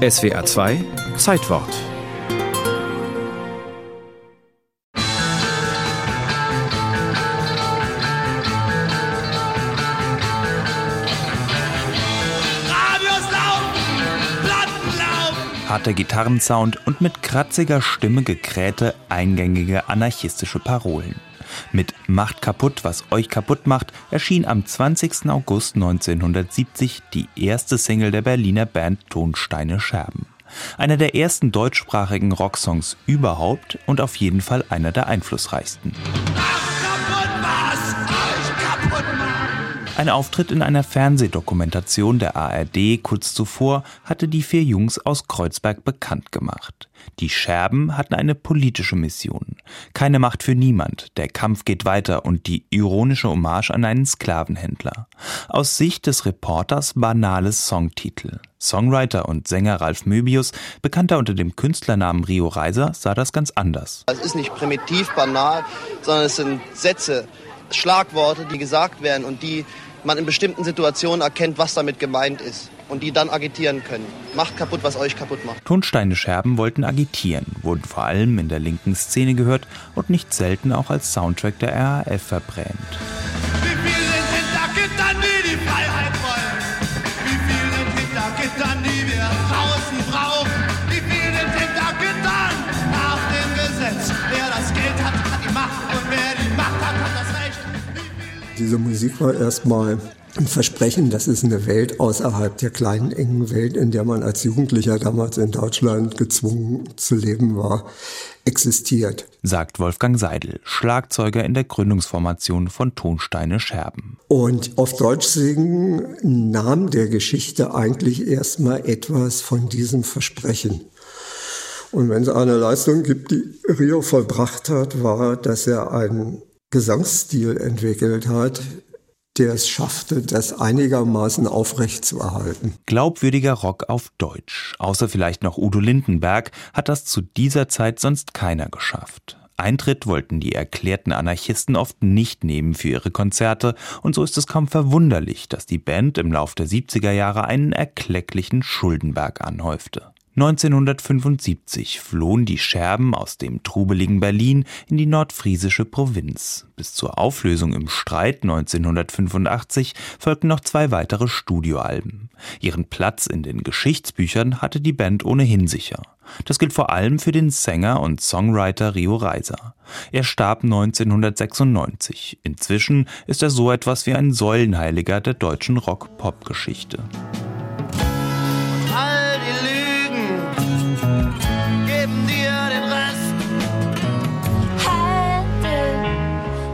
SWA 2 Zeitwort harter Gitarrensound und mit kratziger Stimme gekrähte, eingängige anarchistische Parolen. Mit Macht kaputt, was euch kaputt macht, erschien am 20. August 1970 die erste Single der Berliner Band Tonsteine Scherben. Einer der ersten deutschsprachigen Rocksongs überhaupt und auf jeden Fall einer der einflussreichsten. Ein Auftritt in einer Fernsehdokumentation der ARD kurz zuvor hatte die vier Jungs aus Kreuzberg bekannt gemacht. Die Scherben hatten eine politische Mission. Keine Macht für niemand, der Kampf geht weiter und die ironische Hommage an einen Sklavenhändler. Aus Sicht des Reporters banales Songtitel. Songwriter und Sänger Ralf Möbius, bekannter unter dem Künstlernamen Rio Reiser, sah das ganz anders. Es ist nicht primitiv banal, sondern es sind Sätze, Schlagworte, die gesagt werden und die man in bestimmten Situationen erkennt, was damit gemeint ist und die dann agitieren können. Macht kaputt, was euch kaputt macht. Tonsteine Scherben wollten agitieren, wurden vor allem in der linken Szene gehört und nicht selten auch als Soundtrack der RAF verbrämt. Wie viele sind hinter Gittern, die die Freiheit wollen? Wie viele sind hinter Gittern, die wir draußen Diese Musik war erstmal ein Versprechen, dass es eine Welt außerhalb der kleinen, engen Welt, in der man als Jugendlicher damals in Deutschland gezwungen zu leben war, existiert. Sagt Wolfgang Seidel, Schlagzeuger in der Gründungsformation von Tonsteine Scherben. Und auf Deutsch singen nahm der Geschichte eigentlich erstmal etwas von diesem Versprechen. Und wenn es eine Leistung gibt, die Rio vollbracht hat, war, dass er einen Gesangsstil entwickelt hat, der es schaffte, das einigermaßen aufrecht zu erhalten. Glaubwürdiger Rock auf Deutsch, außer vielleicht noch Udo Lindenberg, hat das zu dieser Zeit sonst keiner geschafft. Eintritt wollten die erklärten Anarchisten oft nicht nehmen für ihre Konzerte, und so ist es kaum verwunderlich, dass die Band im Lauf der 70er Jahre einen erklecklichen Schuldenberg anhäufte. 1975 flohen die Scherben aus dem trubeligen Berlin in die nordfriesische Provinz. Bis zur Auflösung im Streit 1985 folgten noch zwei weitere Studioalben. Ihren Platz in den Geschichtsbüchern hatte die Band ohnehin sicher. Das gilt vor allem für den Sänger und Songwriter Rio Reiser. Er starb 1996. Inzwischen ist er so etwas wie ein Säulenheiliger der deutschen Rock-Pop-Geschichte.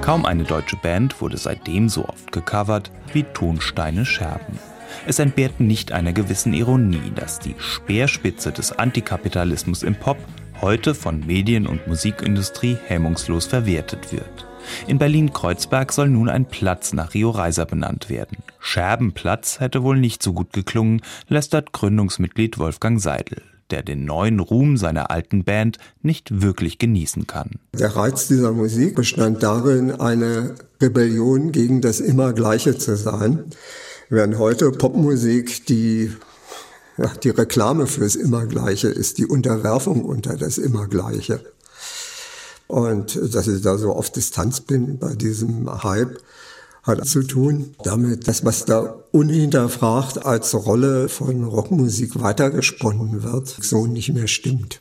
Kaum eine deutsche Band wurde seitdem so oft gecovert wie Tonsteine Scherben. Es entbehrt nicht einer gewissen Ironie, dass die Speerspitze des Antikapitalismus im Pop heute von Medien- und Musikindustrie hemmungslos verwertet wird. In Berlin-Kreuzberg soll nun ein Platz nach Rio Reiser benannt werden. Scherbenplatz hätte wohl nicht so gut geklungen, lästert Gründungsmitglied Wolfgang Seidel der den neuen Ruhm seiner alten Band nicht wirklich genießen kann. Der Reiz dieser Musik bestand darin, eine Rebellion gegen das Immergleiche zu sein, während heute Popmusik die ja, die Reklame fürs Immergleiche ist, die Unterwerfung unter das Immergleiche. Und dass ich da so auf Distanz bin bei diesem Hype, hat zu tun damit, dass was da unhinterfragt als Rolle von Rockmusik weitergesponnen wird, so nicht mehr stimmt.